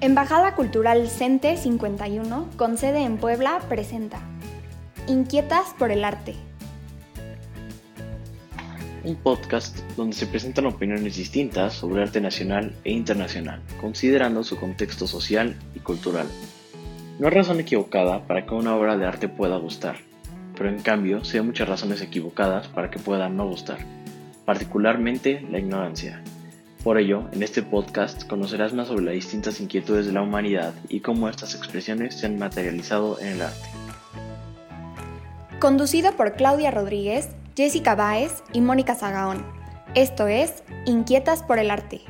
Embajada Cultural CENTE 51, con sede en Puebla, presenta Inquietas por el Arte. Un podcast donde se presentan opiniones distintas sobre arte nacional e internacional, considerando su contexto social y cultural. No hay razón equivocada para que una obra de arte pueda gustar, pero en cambio sí hay muchas razones equivocadas para que pueda no gustar, particularmente la ignorancia. Por ello, en este podcast conocerás más sobre las distintas inquietudes de la humanidad y cómo estas expresiones se han materializado en el arte. Conducido por Claudia Rodríguez, Jessica Báez y Mónica Zagaón. Esto es Inquietas por el Arte.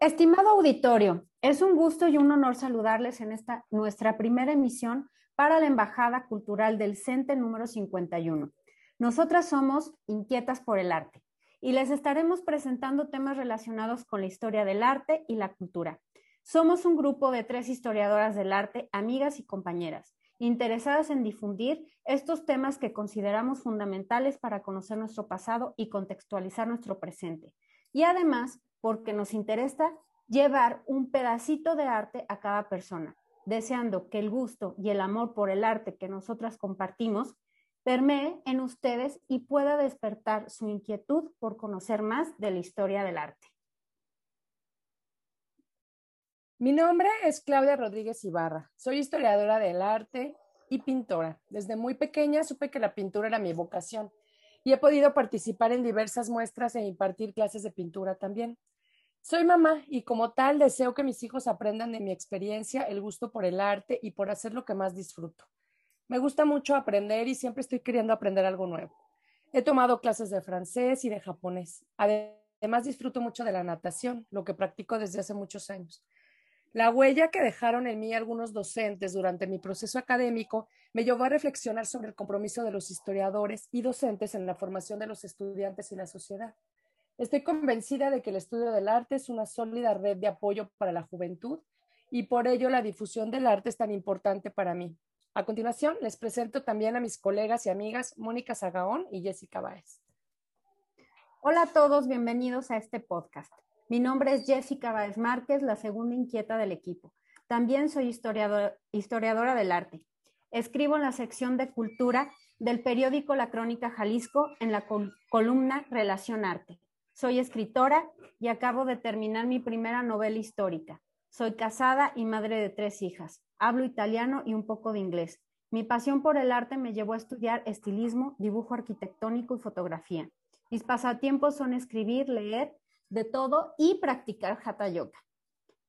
Estimado auditorio, es un gusto y un honor saludarles en esta nuestra primera emisión para la Embajada Cultural del CENTE número 51. Nosotras somos Inquietas por el Arte y les estaremos presentando temas relacionados con la historia del arte y la cultura. Somos un grupo de tres historiadoras del arte, amigas y compañeras, interesadas en difundir estos temas que consideramos fundamentales para conocer nuestro pasado y contextualizar nuestro presente. Y además porque nos interesa llevar un pedacito de arte a cada persona, deseando que el gusto y el amor por el arte que nosotras compartimos permee en ustedes y pueda despertar su inquietud por conocer más de la historia del arte. Mi nombre es Claudia Rodríguez Ibarra. Soy historiadora del arte y pintora. Desde muy pequeña supe que la pintura era mi vocación y he podido participar en diversas muestras e impartir clases de pintura también. Soy mamá y como tal deseo que mis hijos aprendan de mi experiencia el gusto por el arte y por hacer lo que más disfruto. Me gusta mucho aprender y siempre estoy queriendo aprender algo nuevo. He tomado clases de francés y de japonés. Además disfruto mucho de la natación, lo que practico desde hace muchos años. La huella que dejaron en mí algunos docentes durante mi proceso académico me llevó a reflexionar sobre el compromiso de los historiadores y docentes en la formación de los estudiantes y la sociedad. Estoy convencida de que el estudio del arte es una sólida red de apoyo para la juventud y por ello la difusión del arte es tan importante para mí. A continuación, les presento también a mis colegas y amigas Mónica Zagaón y Jessica Báez. Hola a todos, bienvenidos a este podcast. Mi nombre es Jessica Báez Márquez, la segunda inquieta del equipo. También soy historiadora del arte. Escribo en la sección de cultura del periódico La Crónica Jalisco en la columna Relación Arte. Soy escritora y acabo de terminar mi primera novela histórica. Soy casada y madre de tres hijas. Hablo italiano y un poco de inglés. Mi pasión por el arte me llevó a estudiar estilismo, dibujo arquitectónico y fotografía. Mis pasatiempos son escribir, leer de todo y practicar hatha yoga.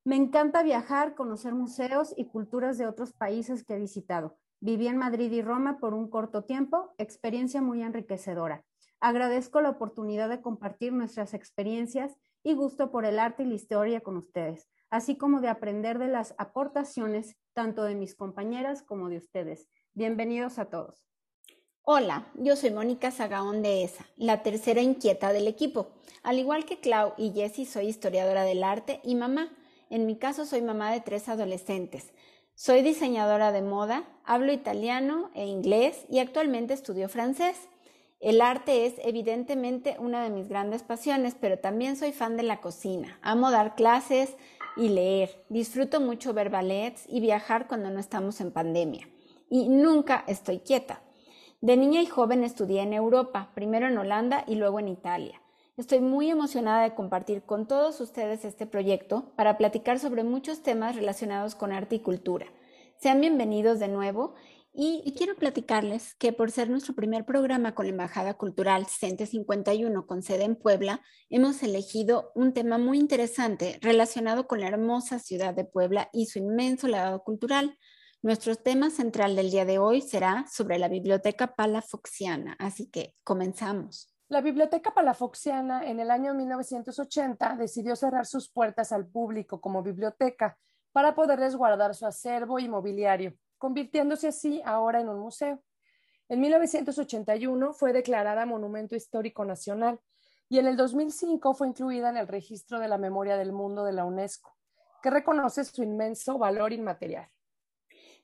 Me encanta viajar, conocer museos y culturas de otros países que he visitado. Viví en Madrid y Roma por un corto tiempo, experiencia muy enriquecedora. Agradezco la oportunidad de compartir nuestras experiencias y gusto por el arte y la historia con ustedes, así como de aprender de las aportaciones tanto de mis compañeras como de ustedes. Bienvenidos a todos. Hola, yo soy Mónica Sagaón de ESA, la tercera inquieta del equipo. Al igual que Clau y Jessie, soy historiadora del arte y mamá. En mi caso, soy mamá de tres adolescentes. Soy diseñadora de moda, hablo italiano e inglés y actualmente estudio francés. El arte es evidentemente una de mis grandes pasiones, pero también soy fan de la cocina. Amo dar clases y leer. Disfruto mucho ver ballets y viajar cuando no estamos en pandemia. Y nunca estoy quieta. De niña y joven estudié en Europa, primero en Holanda y luego en Italia. Estoy muy emocionada de compartir con todos ustedes este proyecto para platicar sobre muchos temas relacionados con arte y cultura. Sean bienvenidos de nuevo y, quiero platicarles que por ser nuestro primer programa con la Embajada Cultural CENTE 51 con sede en Puebla, hemos elegido un tema muy interesante relacionado con la hermosa ciudad de Puebla y su inmenso legado cultural. Nuestro tema central del día de hoy será sobre la biblioteca palafoxiana, así que comenzamos. La Biblioteca Palafoxiana en el año 1980 decidió cerrar sus puertas al público como biblioteca para poder resguardar su acervo y mobiliario, convirtiéndose así ahora en un museo. En 1981 fue declarada Monumento Histórico Nacional y en el 2005 fue incluida en el Registro de la Memoria del Mundo de la UNESCO, que reconoce su inmenso valor inmaterial.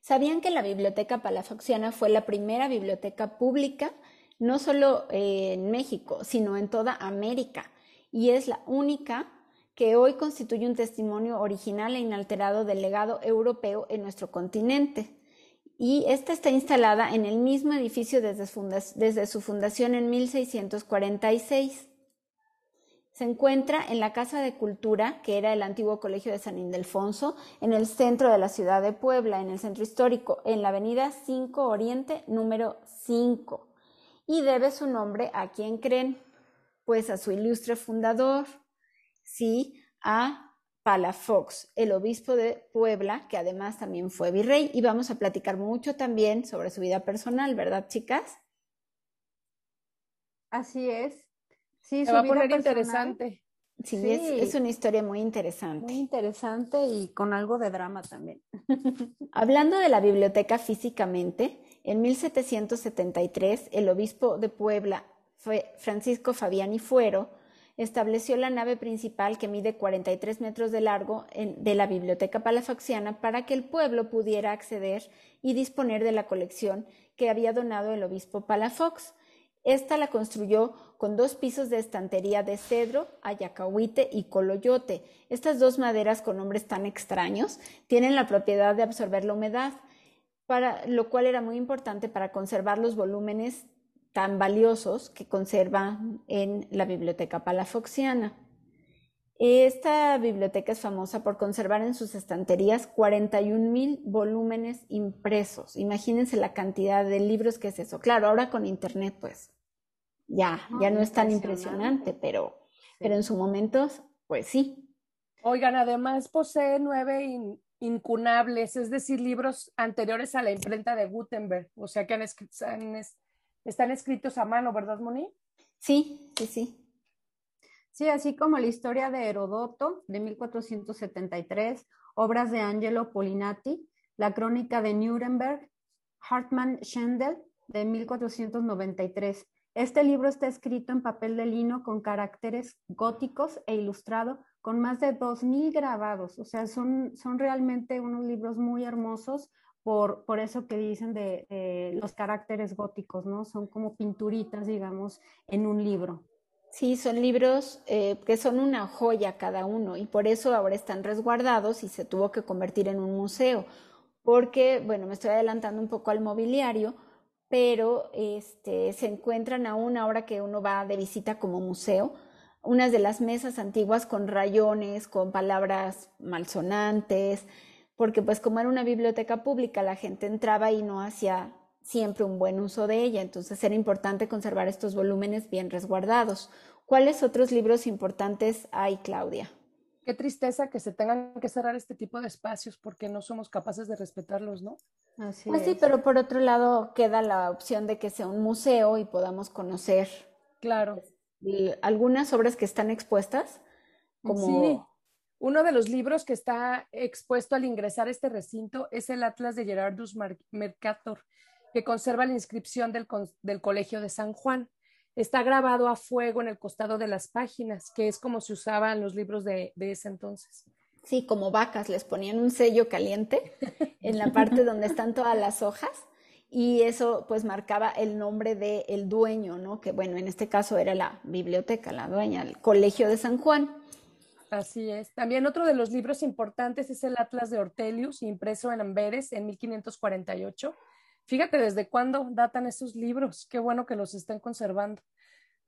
¿Sabían que la Biblioteca Palafoxiana fue la primera biblioteca pública, no solo en México, sino en toda América? Y es la única que hoy constituye un testimonio original e inalterado del legado europeo en nuestro continente. Y esta está instalada en el mismo edificio desde, su fundación en 1646. Se encuentra en la Casa de Cultura, que era el antiguo Colegio de San Ildefonso, en el centro de la ciudad de Puebla, en el centro histórico, en la avenida 5 Oriente, número 5. Y debe su nombre a quién creen? Pues a su ilustre fundador, sí, a Palafox, el obispo de Puebla, que además también fue virrey. Y vamos a platicar mucho también sobre su vida personal, ¿verdad, chicas? Así es. Sí, Se va a poner interesante. Sí, Es, una historia muy interesante. Muy interesante y con algo de drama también. Hablando de la biblioteca físicamente, en 1773 el obispo de Puebla, Francisco Fabiani Fuero, estableció la nave principal que mide 43 metros de largo de la biblioteca palafoxiana para que el pueblo pudiera acceder y disponer de la colección que había donado el obispo Palafox. Esta la construyó con dos pisos de estantería de cedro, ayacahuite y coloyote. Estas dos maderas con nombres tan extraños tienen la propiedad de absorber la humedad, para lo cual era muy importante para conservar los volúmenes tan valiosos que conserva en la biblioteca palafoxiana. Esta biblioteca es famosa por conservar en sus estanterías 41 mil volúmenes impresos. Imagínense la cantidad de libros que es eso. Claro, ahora con internet, pues ya, ya no es tan impresionante, pero, pero en su momento, pues sí. Oigan, además posee nueve incunables, es decir, libros anteriores a la imprenta de Gutenberg, o sea que están escritos a mano, ¿verdad, Moni? Sí, sí, sí. Sí, así como la historia de Herodoto de 1473, obras de Angelo Polinati, la crónica de Nuremberg, Hartmann Schendel de 1493. Este libro está escrito en papel de lino con caracteres góticos e ilustrado con más de 2.000 grabados. O sea, son, son realmente unos libros muy hermosos por, por eso que dicen de, los caracteres góticos, ¿no? Son como pinturitas, digamos, en un libro. Sí, son libros eh, que son una joya cada uno y por eso ahora están resguardados y se tuvo que convertir en un museo. Porque, bueno, me estoy adelantando un poco al mobiliario, pero este, se encuentran aún ahora que uno va de visita como museo, unas de las mesas antiguas con rayones, con palabras malsonantes, porque pues como era una biblioteca pública, la gente entraba y no hacía siempre un buen uso de ella, entonces era importante conservar estos volúmenes bien resguardados. ¿Cuáles otros libros importantes hay, Claudia? Qué tristeza que se tengan que cerrar este tipo de espacios porque no somos capaces de respetarlos, ¿no? Así pues sí, pero por otro lado queda la opción de que sea un museo y podamos conocer. Claro. Algunas obras que están expuestas. Como... Sí. Uno de los libros que está expuesto al ingresar a este recinto es el Atlas de Gerardus Mercator, que conserva la inscripción del, del Colegio de San Juan está grabado a fuego en el costado de las páginas, que es como se usaban los libros de, ese entonces. Sí, como vacas, les ponían un sello caliente en la parte donde están todas las hojas y eso pues marcaba el nombre del dueño, ¿no? Que bueno, en este caso era la biblioteca, la dueña, el Colegio de San Juan. Así es. También otro de los libros importantes es el Atlas de Ortelius, impreso en Amberes en 1548 Fíjate desde cuándo datan esos libros, qué bueno que los estén conservando.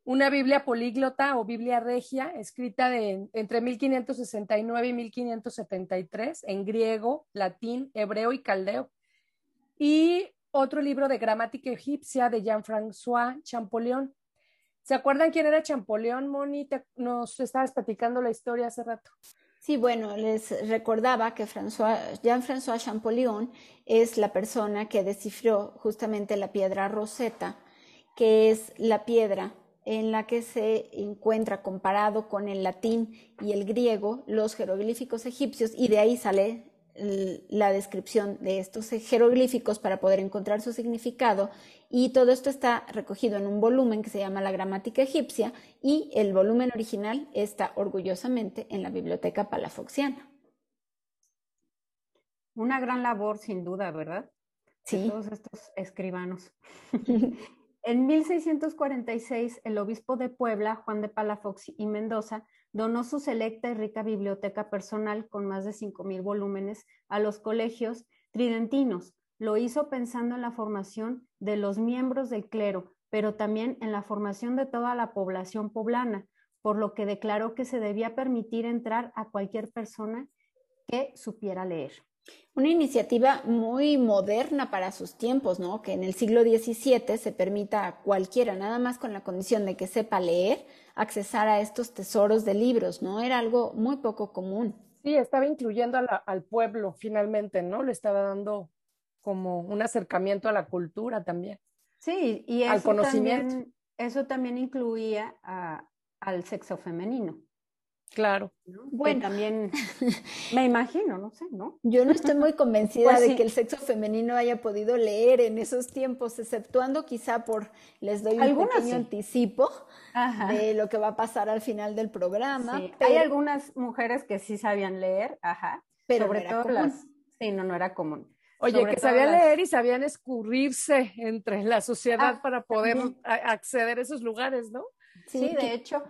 Una Biblia políglota o Biblia regia, escrita de, entre 1569 y 1573 en griego, latín, hebreo y caldeo. Y otro libro de gramática egipcia de Jean-François Champollion. ¿Se acuerdan quién era Champollion, Moni? nos estabas platicando la historia hace rato. Sí, bueno, les recordaba que Jean-François Champollion es la persona que descifró justamente la piedra Rosetta, que es la piedra en la que se encuentra comparado con el latín y el griego los jeroglíficos egipcios y de ahí sale la descripción de estos jeroglíficos para poder encontrar su significado y todo esto está recogido en un volumen que se llama la gramática egipcia y el volumen original está orgullosamente en la biblioteca palafoxiana. Una gran labor sin duda, ¿verdad? Sí. todos estos escribanos. en 1646, el obispo de Puebla, Juan de Palafox y Mendoza, donó su selecta y rica biblioteca personal con más de 5.000 volúmenes a los colegios tridentinos. Lo hizo pensando en la formación de los miembros del clero, pero también en la formación de toda la población poblana, por lo que declaró que se debía permitir entrar a cualquier persona que supiera leer. Una iniciativa muy moderna para sus tiempos, ¿no? Que en el siglo XVII se permita a cualquiera, nada más con la condición de que sepa leer, accesar a estos tesoros de libros, ¿no? Era algo muy poco común. Sí, estaba incluyendo al pueblo finalmente, ¿no? Le estaba dando como un acercamiento a la cultura también. Sí, y eso al conocimiento. También, eso también incluía al sexo femenino. Claro. Bueno, también me imagino, no sé, ¿no? Yo no estoy muy convencida pues de que el sexo femenino haya podido leer en esos tiempos, exceptuando quizá por, les doy un pequeño anticipo de lo que va a pasar al final del programa. Hay algunas mujeres que sí sabían leer, ajá, pero sobre todo las, sí, no, no era común. Oye, que sabían leer y sabían escurrirse entre la sociedad ah, para poder acceder a esos lugares, ¿no? Sí, de hecho,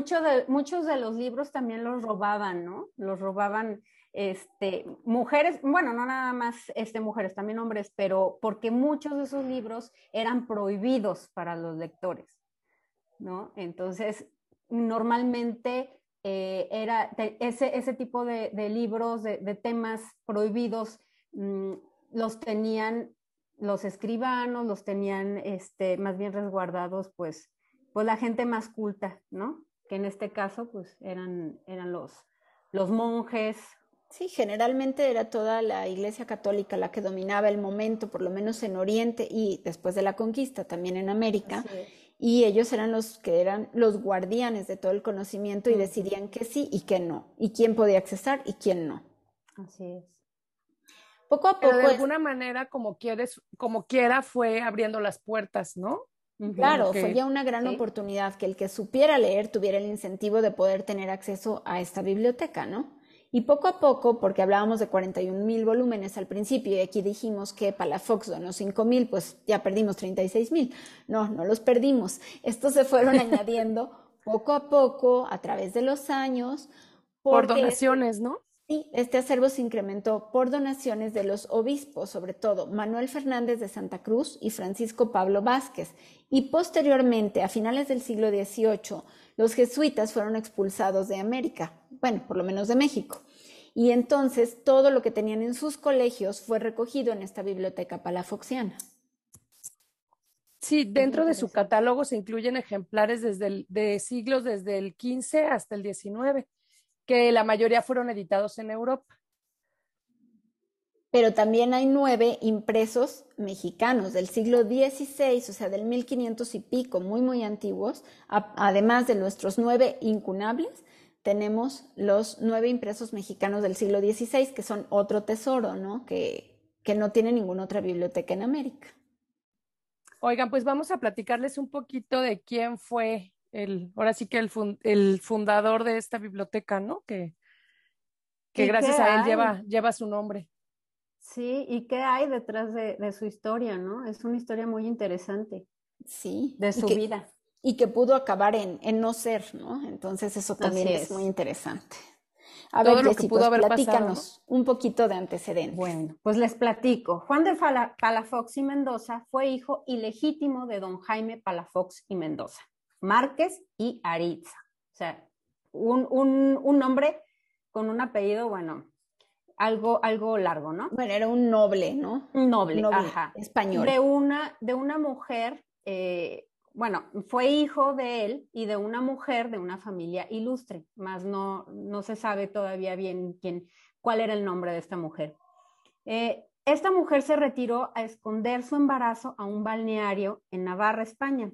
de, muchos de los libros también los robaban, ¿no? Los robaban este, mujeres, bueno, no nada más este, mujeres, también hombres, pero porque muchos de esos libros eran prohibidos para los lectores, ¿no? Entonces, normalmente eh, era ese, ese tipo de, libros, de, temas prohibidos, mm, los tenían los escribanos, los tenían este, más bien resguardados, pues, pues la gente más culta, ¿no? Que en este caso pues eran, eran los, los monjes. Sí, generalmente era toda la Iglesia Católica la que dominaba el momento, por lo menos en Oriente y después de la conquista también en América. Y ellos eran los que eran los guardianes de todo el conocimiento y decidían que sí y que no, y quién podía accesar y quién no. Así es. Poco a poco. de alguna manera, como quieres, como quiera, fue abriendo las puertas, ¿no? Claro, fue ya una gran oportunidad que el que supiera leer tuviera el incentivo de poder tener acceso a esta biblioteca, ¿no? Y poco a poco, porque hablábamos de 41 mil volúmenes al principio y aquí dijimos que Palafox donó 5 mil, pues ya perdimos 36 mil. No, no los perdimos. Estos se fueron añadiendo poco a poco a través de los años. Por donaciones, ¿no? Sí, este acervo se incrementó por donaciones de los obispos, sobre todo Manuel Fernández de Santa Cruz y Francisco Pablo Vázquez, y posteriormente, a finales del siglo XVIII, los jesuitas fueron expulsados de América, bueno, por lo menos de México. Y entonces todo lo que tenían en sus colegios fue recogido en esta biblioteca palafoxiana. Sí, dentro de su catálogo se incluyen ejemplares desde de siglos desde el XV hasta el XIX que la mayoría fueron editados en Europa. Pero también hay nueve impresos mexicanos del siglo XVI, o sea, del 1500 y pico, muy, muy antiguos. además de nuestros nueve incunables, tenemos los nueve impresos mexicanos del siglo XVI, que son otro tesoro, ¿no? Que, que no tiene ninguna otra biblioteca en América. Oigan, pues vamos a platicarles un poquito de quién fue el, ahora sí que el, el fundador de esta biblioteca, ¿no? Que, que gracias a él lleva, lleva su nombre. Sí, y qué hay detrás de, de, su historia, ¿no? Es una historia muy interesante. Sí. De su vida. Y que pudo acabar en, en, no ser, ¿no? Entonces eso también es. muy interesante. A ver, lo que pudo pues, haber platícanos un poquito de antecedentes. Bueno, pues les platico. Juan de Palafox y Mendoza fue hijo ilegítimo de don Jaime Palafox y Mendoza. Márquez y Aritza. O sea, un, un, nombre con un apellido, bueno, algo, algo largo, ¿no? Bueno, era un noble, ¿no? Un noble, ajá. Español. De una, de una mujer, eh, bueno, fue hijo de él y de una mujer de una familia ilustre, más no, no se sabe todavía bien quién, cuál era el nombre de esta mujer. Eh, esta mujer se retiró a esconder su embarazo a un balneario en Navarra, España,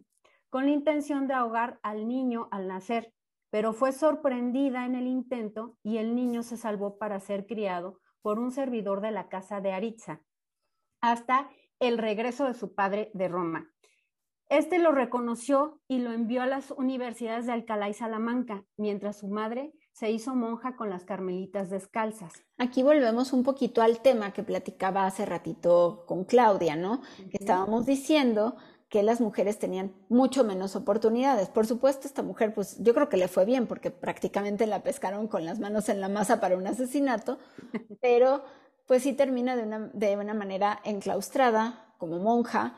con la intención de ahogar al niño al nacer, pero fue sorprendida en el intento y el niño se salvó para ser criado por un servidor de la casa de Aritza, hasta el regreso de su padre de Roma. Este lo reconoció y lo envió a las universidades de Alcalá y Salamanca, mientras su madre se hizo monja con las carmelitas descalzas. Aquí volvemos un poquito al tema que platicaba hace ratito con Claudia, ¿no? Que estábamos diciendo que las mujeres tenían mucho menos oportunidades. Por supuesto, esta mujer, pues yo creo que le fue bien porque prácticamente la pescaron con las manos en la masa para un asesinato, pero pues sí termina de una, de una manera enclaustrada como monja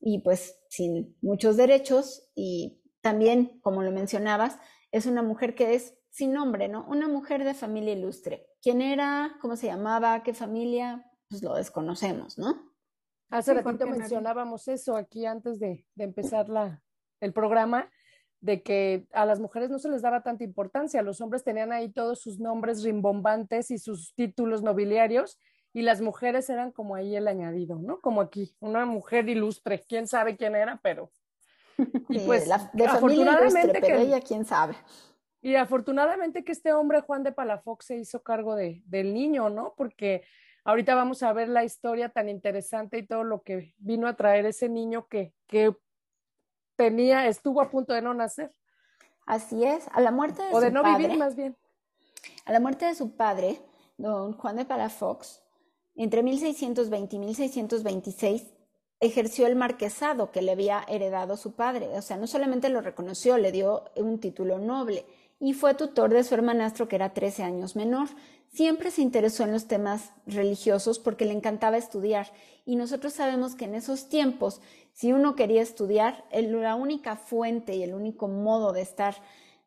y pues sin muchos derechos y también, como lo mencionabas, es una mujer que es sin nombre, ¿no? Una mujer de familia ilustre. ¿Quién era? ¿Cómo se llamaba? ¿Qué familia? Pues lo desconocemos, ¿no? Hace ratito mencionábamos eso aquí antes de, de empezar la, el programa, de que a las mujeres no se les daba tanta importancia, los hombres tenían ahí todos sus nombres rimbombantes y sus títulos nobiliarios, y las mujeres eran como ahí el añadido, ¿no? Como aquí, una mujer ilustre, quién sabe quién era, pero... Y pues, la, de afortunadamente pero ella quién sabe. Y afortunadamente que este hombre, Juan de Palafox, se hizo cargo de, del niño, ¿no? Porque ahorita vamos a ver la historia tan interesante y todo lo que vino a traer ese niño que, que tenía, estuvo a punto de no nacer. Así es, a la muerte de o de no vivir más bien. A la muerte de su padre, don Juan de Palafox, entre 1620 y 1626 ejerció el marquesado que le había heredado su padre. O sea, no solamente lo reconoció, le dio un título noble y fue tutor de su hermanastro que era 13 años menor. Siempre se interesó en los temas religiosos porque le encantaba estudiar y nosotros sabemos que en esos tiempos, si uno quería estudiar, la única fuente y el único modo de estar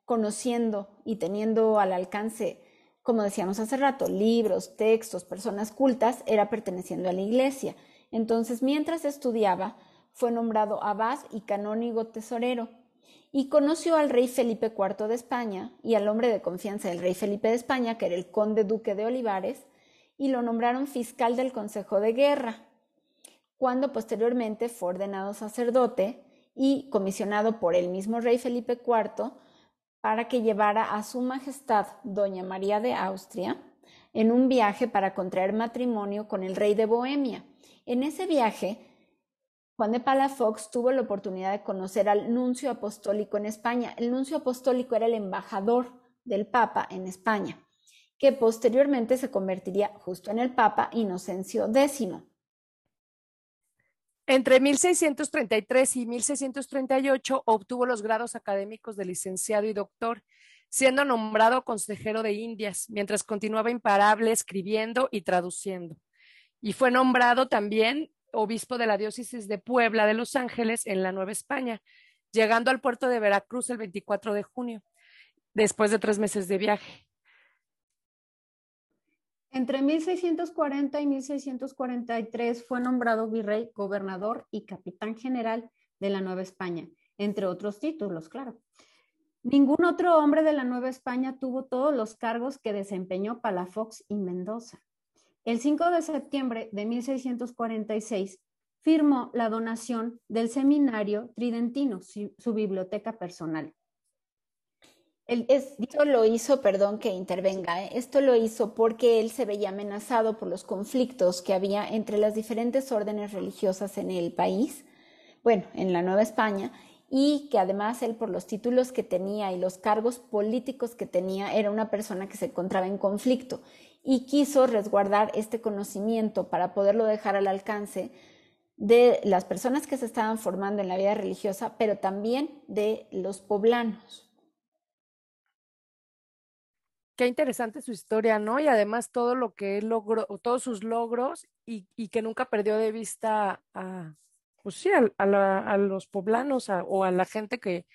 conociendo y teniendo al alcance como decíamos hace rato, libros, textos, personas cultas, era perteneciendo a la iglesia. Entonces, mientras estudiaba, fue nombrado abad y canónigo tesorero y conoció al rey Felipe IV de España y al hombre de confianza del rey Felipe de España, que era el conde duque de Olivares, y lo nombraron fiscal del Consejo de Guerra, cuando posteriormente fue ordenado sacerdote y comisionado por el mismo rey Felipe IV para que llevara a su majestad Doña María de Austria en un viaje para contraer matrimonio con el rey de Bohemia. En ese viaje, Juan de Palafox tuvo la oportunidad de conocer al nuncio apostólico en España. El nuncio apostólico era el embajador del Papa en España, que posteriormente se convertiría justo en el Papa Inocencio X. Entre 1633 y 1638 obtuvo los grados académicos de licenciado y doctor, siendo nombrado consejero de Indias, mientras continuaba imparable escribiendo y traduciendo. Y fue nombrado también obispo de la diócesis de Puebla de Los Ángeles en la Nueva España, llegando al puerto de Veracruz el 24 de junio, después de tres meses de viaje. Entre 1640 y 1643 fue nombrado virrey, gobernador y capitán general de la Nueva España, entre otros títulos, claro. Ningún otro hombre de la Nueva España tuvo todos los cargos que desempeñó Palafox y Mendoza. El 5 de septiembre de 1646 firmó la donación del seminario tridentino, su biblioteca personal. Esto lo hizo, perdón que intervenga, ¿eh? esto lo hizo porque él se veía amenazado por los conflictos que había entre las diferentes órdenes religiosas en el país, bueno, en la Nueva España, y que además él por los títulos que tenía y los cargos políticos que tenía era una persona que se encontraba en conflicto y quiso resguardar este conocimiento para poderlo dejar al alcance de las personas que se estaban formando en la vida religiosa, pero también de los poblanos qué interesante su historia, ¿no? Y además todo lo que él logró, todos sus logros y, que nunca perdió de vista a, pues sí, a, los poblanos o a la gente que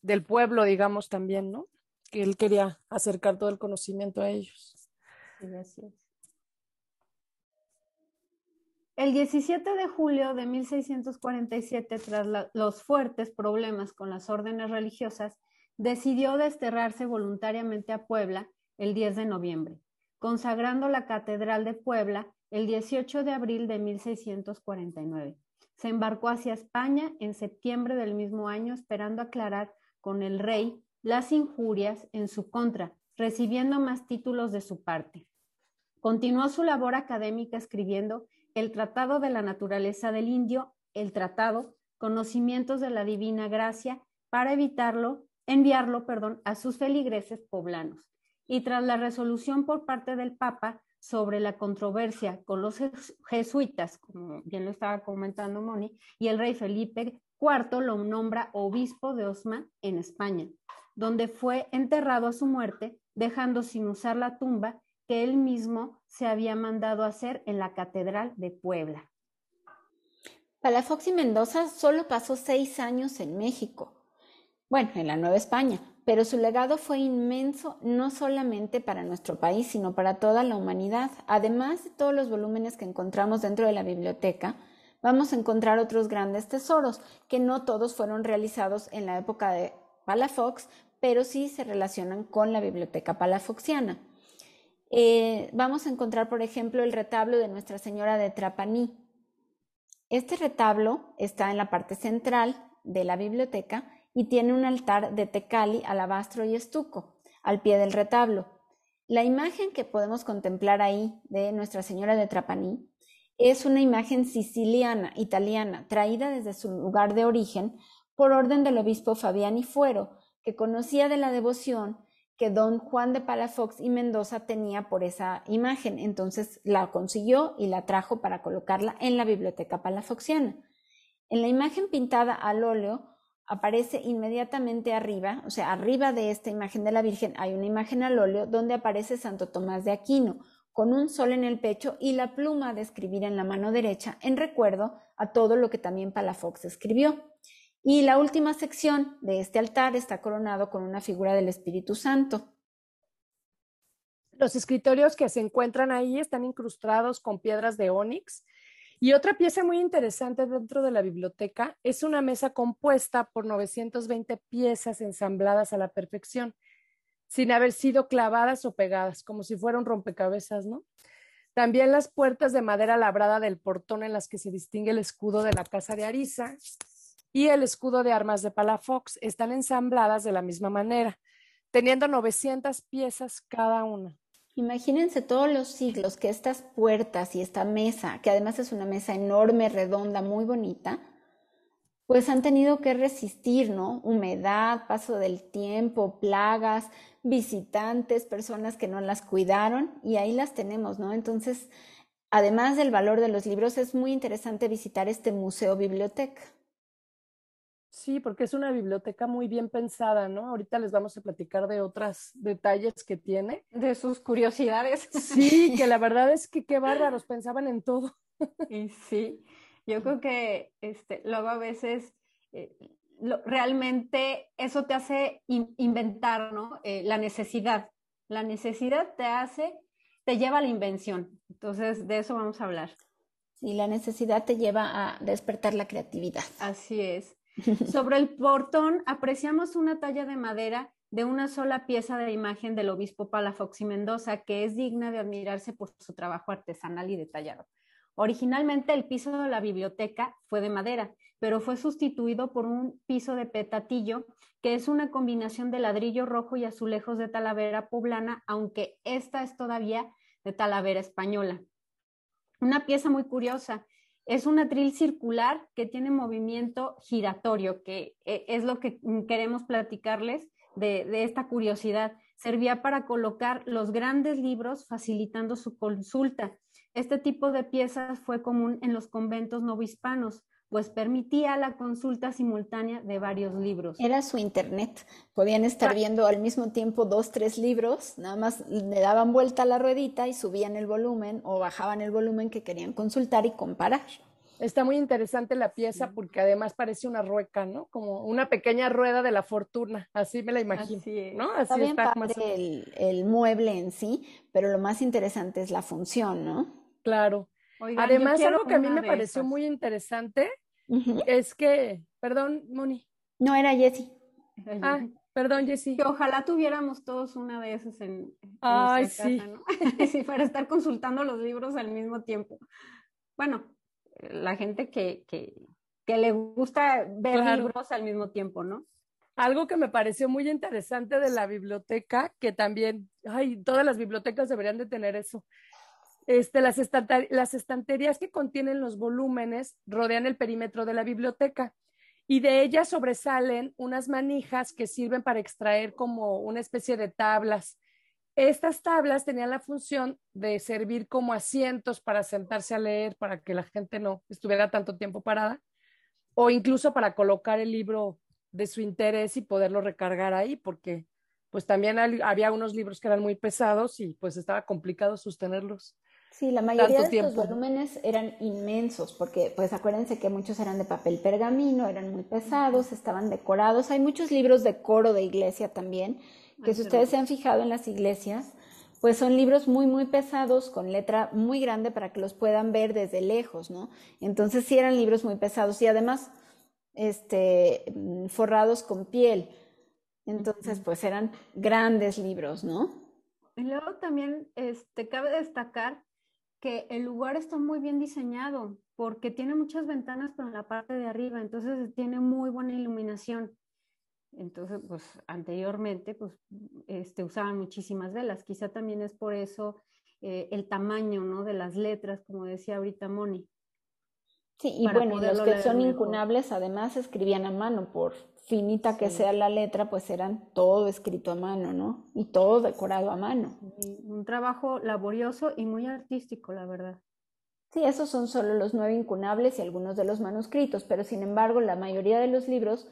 del pueblo, digamos, también, ¿no? Que él quería acercar todo el conocimiento a ellos. El 17 de julio de 1647, tras los fuertes problemas con las órdenes religiosas, decidió desterrarse voluntariamente a Puebla el 10 de noviembre, consagrando la Catedral de Puebla el 18 de abril de 1649. Se embarcó hacia España en septiembre del mismo año, esperando aclarar con el rey las injurias en su contra, recibiendo más títulos de su parte. Continuó su labor académica escribiendo el Tratado de la Naturaleza del Indio, el Tratado, Conocimientos de la Divina Gracia, para evitarlo, enviarlo, perdón, a sus feligreses poblanos. Y tras la resolución por parte del Papa sobre la controversia con los jesuitas, como bien lo estaba comentando Moni, y el rey Felipe IV lo nombra obispo de Osma en España, donde fue enterrado a su muerte, dejando sin usar la tumba que él mismo se había mandado hacer en la Catedral de Puebla. Palafox y Mendoza solo pasó seis años en México, bueno, en la Nueva España, pero su legado fue inmenso no solamente para nuestro país, sino para toda la humanidad. Además de todos los volúmenes que encontramos dentro de la biblioteca, vamos a encontrar otros grandes tesoros, que no todos fueron realizados en la época de Palafox, pero sí se relacionan con la biblioteca palafoxiana. Eh, vamos a encontrar, por ejemplo, el retablo de Nuestra Señora de Trapaní. Este retablo está en la parte central de la biblioteca y tiene un altar de tecali, alabastro y estuco al pie del retablo. La imagen que podemos contemplar ahí de Nuestra Señora de Trapaní es una imagen siciliana, italiana, traída desde su lugar de origen por orden del obispo Fabiani Fuero, que conocía de la devoción que don Juan de Palafox y Mendoza tenía por esa imagen. Entonces la consiguió y la trajo para colocarla en la biblioteca palafoxiana. En la imagen pintada al óleo aparece inmediatamente arriba, o sea, arriba de esta imagen de la Virgen hay una imagen al óleo donde aparece Santo Tomás de Aquino, con un sol en el pecho y la pluma de escribir en la mano derecha, en recuerdo a todo lo que también Palafox escribió. Y la última sección de este altar está coronado con una figura del Espíritu Santo. Los escritorios que se encuentran ahí están incrustados con piedras de ónix. Y otra pieza muy interesante dentro de la biblioteca es una mesa compuesta por 920 piezas ensambladas a la perfección, sin haber sido clavadas o pegadas, como si fueran rompecabezas, ¿no? También las puertas de madera labrada del portón en las que se distingue el escudo de la casa de Arisa y el escudo de armas de Palafox están ensambladas de la misma manera, teniendo 900 piezas cada una. Imagínense todos los siglos que estas puertas y esta mesa, que además es una mesa enorme, redonda, muy bonita, pues han tenido que resistir, ¿no? Humedad, paso del tiempo, plagas, visitantes, personas que no las cuidaron y ahí las tenemos, ¿no? Entonces, además del valor de los libros, es muy interesante visitar este museo biblioteca. Sí, porque es una biblioteca muy bien pensada, ¿no? Ahorita les vamos a platicar de otros detalles que tiene. De sus curiosidades. Sí, que la verdad es que qué bárbaros, pensaban en todo. Y sí, yo creo que este, luego a veces eh, realmente eso te hace inventar, ¿no? Eh, la necesidad. La necesidad te hace, te lleva a la invención. Entonces, de eso vamos a hablar. Sí, la necesidad te lleva a despertar la creatividad. Así es. Sobre el portón apreciamos una talla de madera de una sola pieza de imagen del obispo Palafox y Mendoza, que es digna de admirarse por su trabajo artesanal y detallado. Originalmente el piso de la biblioteca fue de madera, pero fue sustituido por un piso de petatillo, que es una combinación de ladrillo rojo y azulejos de talavera poblana, aunque esta es todavía de talavera española. Una pieza muy curiosa, es un atril circular que tiene movimiento giratorio, que eh, es lo que queremos platicarles de, esta curiosidad. Servía para colocar los grandes libros facilitando su consulta. Este tipo de piezas fue común en los conventos novohispanos, pues permitía la consulta simultánea de varios libros. Era su internet. Podían estar viendo al mismo tiempo dos, tres libros, nada más le daban vuelta a la ruedita y subían el volumen o bajaban el volumen que querían consultar y comparar. Está muy interesante la pieza porque además parece una rueca, ¿no? Como una pequeña rueda de la fortuna, así me la imagino, así ¿no? Así está, bien padre el, el mueble en sí, pero lo más interesante es la función, ¿no? Claro. Además, algo que a mí me pareció muy interesante es que, perdón, Moni. No, era Jessie. Ah, perdón, Jessie. Que ojalá tuviéramos todos una de esas en, Ay, sí. ¿no? sí, para estar consultando los libros al mismo tiempo. Bueno, la gente que, que, que le gusta ver libros al mismo tiempo, ¿no? Algo que me pareció muy interesante de la biblioteca, que también, ay, todas las bibliotecas deberían de tener eso. Este, las, las estanterías que contienen los volúmenes rodean el perímetro de la biblioteca y de ellas sobresalen unas manijas que sirven para extraer como una especie de tablas. Estas tablas tenían la función de servir como asientos para sentarse a leer, para que la gente no estuviera tanto tiempo parada, o incluso para colocar el libro de su interés y poderlo recargar ahí, porque pues también había unos libros que eran muy pesados y pues estaba complicado sostenerlos. Sí, la mayoría de estos volúmenes eran inmensos, porque pues acuérdense que muchos eran de papel pergamino, eran muy pesados, estaban decorados. Hay muchos libros de coro de iglesia también, que si ustedes se han fijado en las iglesias, pues son libros muy, muy pesados, con letra muy grande para que los puedan ver desde lejos, ¿no? Entonces sí eran libros muy pesados y además este, mm, forrados con piel. Entonces, pues eran grandes libros, ¿no? Y luego también este, cabe destacar que el lugar está muy bien diseñado porque tiene muchas ventanas, pero en la parte de arriba, entonces tiene muy buena iluminación. Entonces, pues anteriormente, pues este, usaban muchísimas velas. Quizá también es por eso eh, el tamaño, ¿no? De las letras, como decía ahorita Moni. Sí, y bueno, los que son incunables además escribían a mano, por finita que sea la letra, pues eran todo escrito a mano, ¿no? Y todo decorado a mano. un trabajo laborioso y muy artístico, la verdad. Sí, esos son solo los nueve incunables y algunos de los manuscritos, pero sin embargo la mayoría de los libros,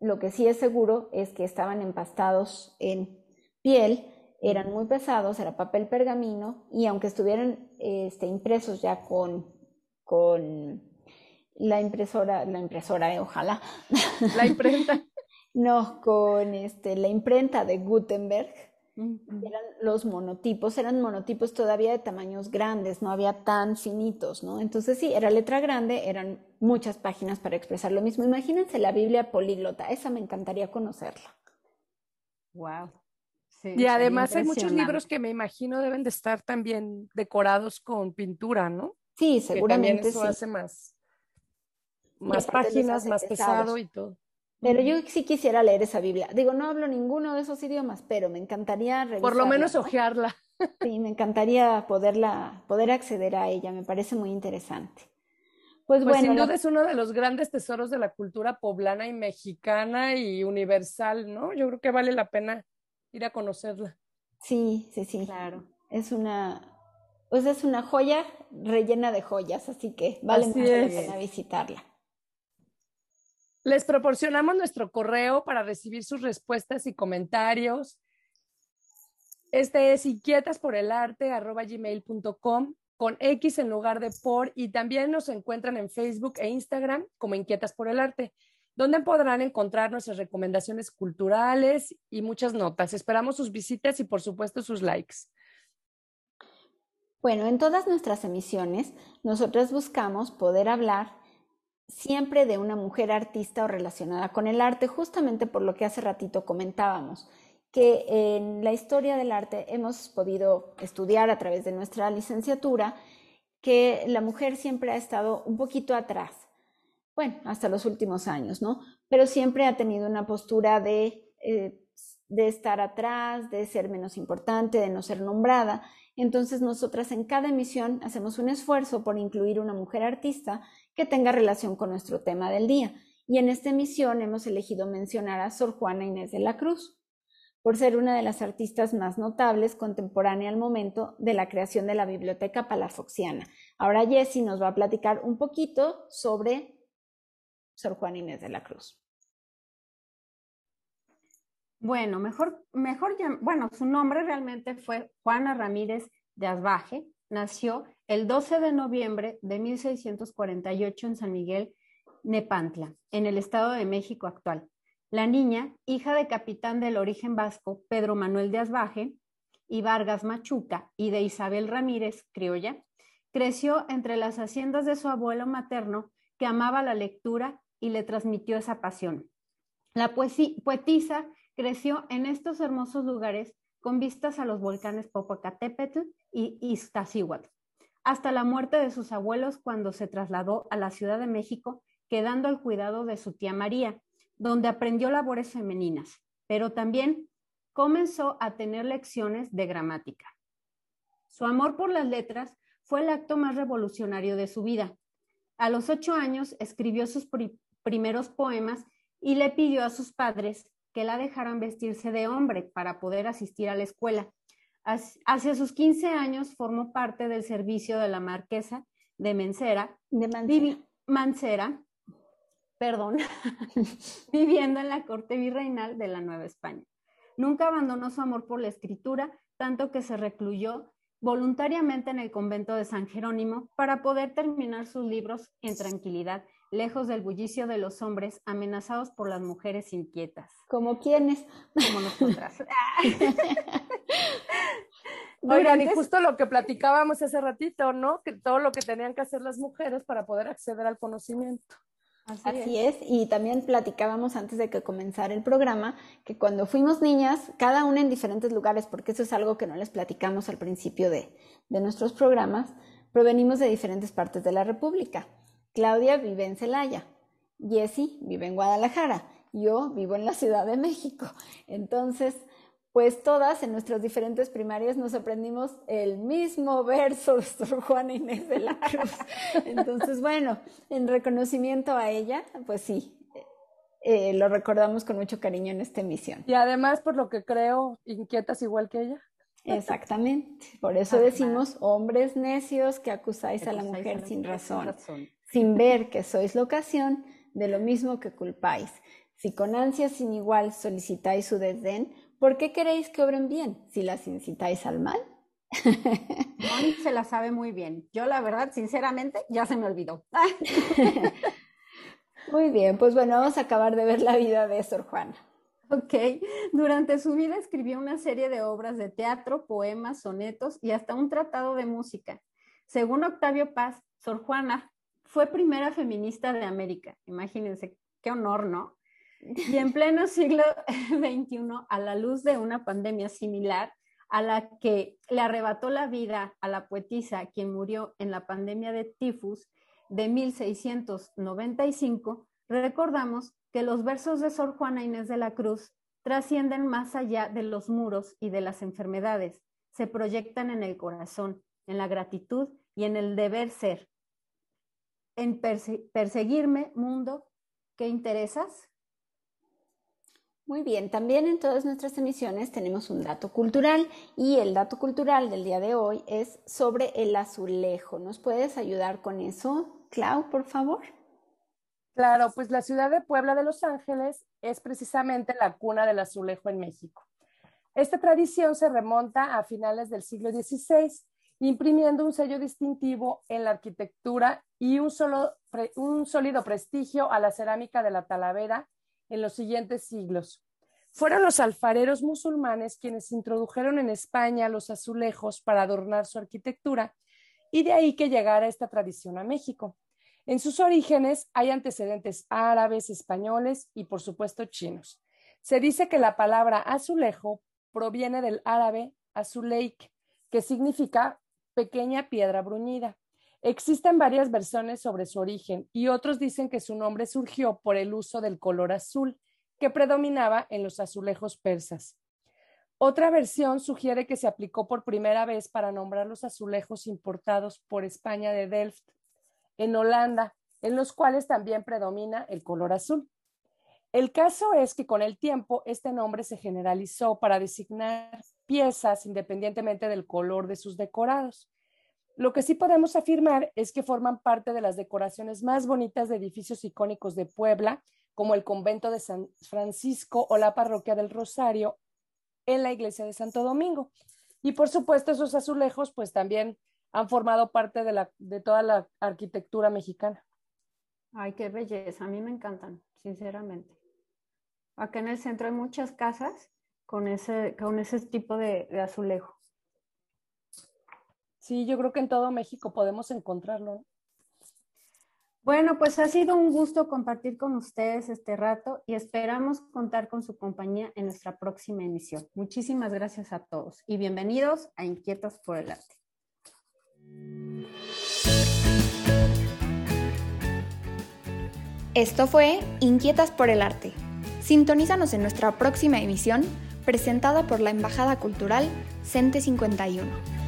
lo que sí es seguro es que estaban empastados en piel, eran muy pesados, era papel pergamino y aunque estuvieran este, impresos ya con, con la impresora, la impresora, eh, ojalá. La imprenta. no, con este, la imprenta de Gutenberg. Eran los monotipos, eran monotipos todavía de tamaños grandes, no había tan finitos, ¿no? Entonces sí, era letra grande, eran muchas páginas para expresar lo mismo. Imagínense la Biblia políglota, esa me encantaría conocerla. Wow. y además hay muchos libros que me imagino deben de estar también decorados con pintura, ¿no? Sí, seguramente. Que eso hace más más páginas, más pesado y todo. Pero yo sí quisiera leer esa Biblia. Digo, no hablo ninguno de esos idiomas, pero me encantaría revisarla. Por lo menos ojearla. Sí, me encantaría poderla, poder acceder a ella. Me parece muy interesante. Pues, pues bueno. Sin duda es uno de los grandes tesoros de la cultura poblana y mexicana y universal, ¿no? Yo creo que vale la pena ir a conocerla. Sí, sí, sí. Claro. Es una, pues es una joya rellena de joyas, así que vale mucho la pena visitarla. Les proporcionamos nuestro correo para recibir sus respuestas y comentarios. Este es inquietasporelarte.gmail.com con X en lugar de por y también nos encuentran en Facebook e Instagram como Inquietas por el Arte, donde podrán encontrar nuestras recomendaciones culturales y muchas notas. Esperamos sus visitas y por supuesto sus likes. Bueno, en todas nuestras emisiones, nosotras buscamos poder hablar siempre de una mujer artista o relacionada con el arte, justamente por lo que hace ratito comentábamos, que en la historia del arte hemos podido estudiar a través de nuestra licenciatura que la mujer siempre ha estado un poquito atrás, bueno, hasta los últimos años, ¿no? Pero siempre ha tenido una postura de, eh, de estar atrás, de ser menos importante, de no ser nombrada. Entonces nosotras en cada emisión hacemos un esfuerzo por incluir una mujer artista que tenga relación con nuestro tema del día. Y en esta emisión hemos elegido mencionar a Sor Juana Inés de la Cruz, por ser una de las artistas más notables contemporánea al momento de la creación de la Biblioteca Palafoxiana. Ahora Jessie nos va a platicar un poquito sobre Sor Juana Inés de la Cruz. Bueno, mejor, mejor, bueno, su nombre realmente fue Juana Ramírez de Asbaje, nació el 12 de noviembre de 1648 en San Miguel, Nepantla, en el Estado de México actual. La niña, hija de capitán del origen vasco Pedro Manuel de Asbaje y Vargas Machuca y de Isabel Ramírez, criolla, Creció entre las haciendas de su abuelo materno, que amaba la lectura y le transmitió esa pasión. La poetisa creció en estos hermosos lugares con vistas a los volcanes Popocatépetl y Iztaccíhuatl, hasta la muerte de sus abuelos cuando se trasladó a la Ciudad de México, quedando al cuidado de su tía María, donde aprendió labores femeninas, pero también comenzó a tener lecciones de gramática. Su amor por las letras fue el acto más revolucionario de su vida. A los ocho años escribió sus primeros poemas y le pidió a sus padres que la dejaran vestirse de hombre para poder asistir a la escuela. Hacia sus 15 años formó parte del servicio de la marquesa de Mencera, de Mancera, perdón, viviendo en la corte virreinal de la Nueva España. Nunca abandonó su amor por la escritura, tanto que se recluyó voluntariamente en el convento de San Jerónimo para poder terminar sus libros en tranquilidad, lejos del bullicio de los hombres amenazados por las mujeres inquietas. ¿Como quiénes? Como nosotras. Oigan, y justo lo que platicábamos hace ratito, ¿no? Que todo lo que tenían que hacer las mujeres para poder acceder al conocimiento. Así, es. y también platicábamos antes de que comenzara el programa que cuando fuimos niñas, cada una en diferentes lugares, porque eso es algo que no les platicamos al principio de, de nuestros programas, provenimos de diferentes partes de la República. Claudia vive en Celaya, Jessie vive en Guadalajara, yo vivo en la Ciudad de México. Entonces, pues todas en nuestras diferentes primarias nos aprendimos el mismo verso de Sor Juana Inés de la Cruz. Entonces, bueno, en reconocimiento a ella, pues sí, eh, lo recordamos con mucho cariño en esta emisión. Y además, por lo que creo, inquietas igual que ella. Exactamente. Por eso decimos, hombres necios que acusáis a la mujer sin razón, sin ver que sois la ocasión de lo mismo que culpáis. Si con ansia sin igual solicitáis su desdén, ¿Por qué queréis que obren bien si las incitáis al mal? Se la sabe muy bien. Yo, la verdad, sinceramente, ya se me olvidó. muy bien, pues bueno, vamos a acabar de ver la vida de Sor Juana. Ok, durante su vida escribió una serie de obras de teatro, poemas, sonetos y hasta un tratado de música. Según Octavio Paz, Sor Juana fue primera feminista de América. Imagínense, qué honor, ¿no? Y en pleno siglo XXI, a la luz de una pandemia similar a la que le arrebató la vida a la poetisa quien murió en la pandemia de tifus de 1695, recordamos que los versos de Sor Juana Inés de la Cruz trascienden más allá de los muros y de las enfermedades, se proyectan en el corazón, en la gratitud y en el deber ser. En perseguirme, mundo, ¿qué interesas? Muy bien, también en todas nuestras emisiones tenemos un dato cultural y el dato cultural del día de hoy es sobre el azulejo. ¿Nos puedes ayudar con eso, Clau, por favor? Claro, pues la ciudad de Puebla de Los Ángeles es precisamente la cuna del azulejo en México. Esta tradición se remonta a finales del siglo XVI, imprimiendo un sello distintivo en la arquitectura y un, solo, un sólido prestigio a la cerámica de la Talavera en los siguientes siglos. Fueron los alfareros musulmanes quienes introdujeron en España los azulejos para adornar su arquitectura y de ahí que llegara esta tradición a México. En sus orígenes hay antecedentes árabes, españoles y por supuesto chinos. Se dice que la palabra azulejo proviene del árabe azuleik, que significa pequeña piedra bruñida. Existen varias versiones sobre su origen y otros dicen que su nombre surgió por el uso del color azul que predominaba en los azulejos persas. Otra versión sugiere que se aplicó por primera vez para nombrar los azulejos importados por España de Delft en Holanda, en los cuales también predomina el color azul. El caso es que con el tiempo este nombre se generalizó para designar piezas independientemente del color de sus decorados. Lo que sí podemos afirmar es que forman parte de las decoraciones más bonitas de edificios icónicos de Puebla, como el convento de San Francisco o la parroquia del Rosario en la iglesia de Santo Domingo. Y por supuesto, esos azulejos pues también han formado parte de, de toda la arquitectura mexicana. Ay, qué belleza, a mí me encantan, sinceramente. Acá en el centro hay muchas casas con ese, con ese tipo de azulejo. Sí, yo creo que en todo México podemos encontrarlo. Bueno, pues ha sido un gusto compartir con ustedes este rato y esperamos contar con su compañía en nuestra próxima emisión. Muchísimas gracias a todos y bienvenidos a Inquietas por el Arte. Esto fue Inquietas por el Arte. Sintonízanos en nuestra próxima emisión presentada por la Embajada Cultural CENTE 51.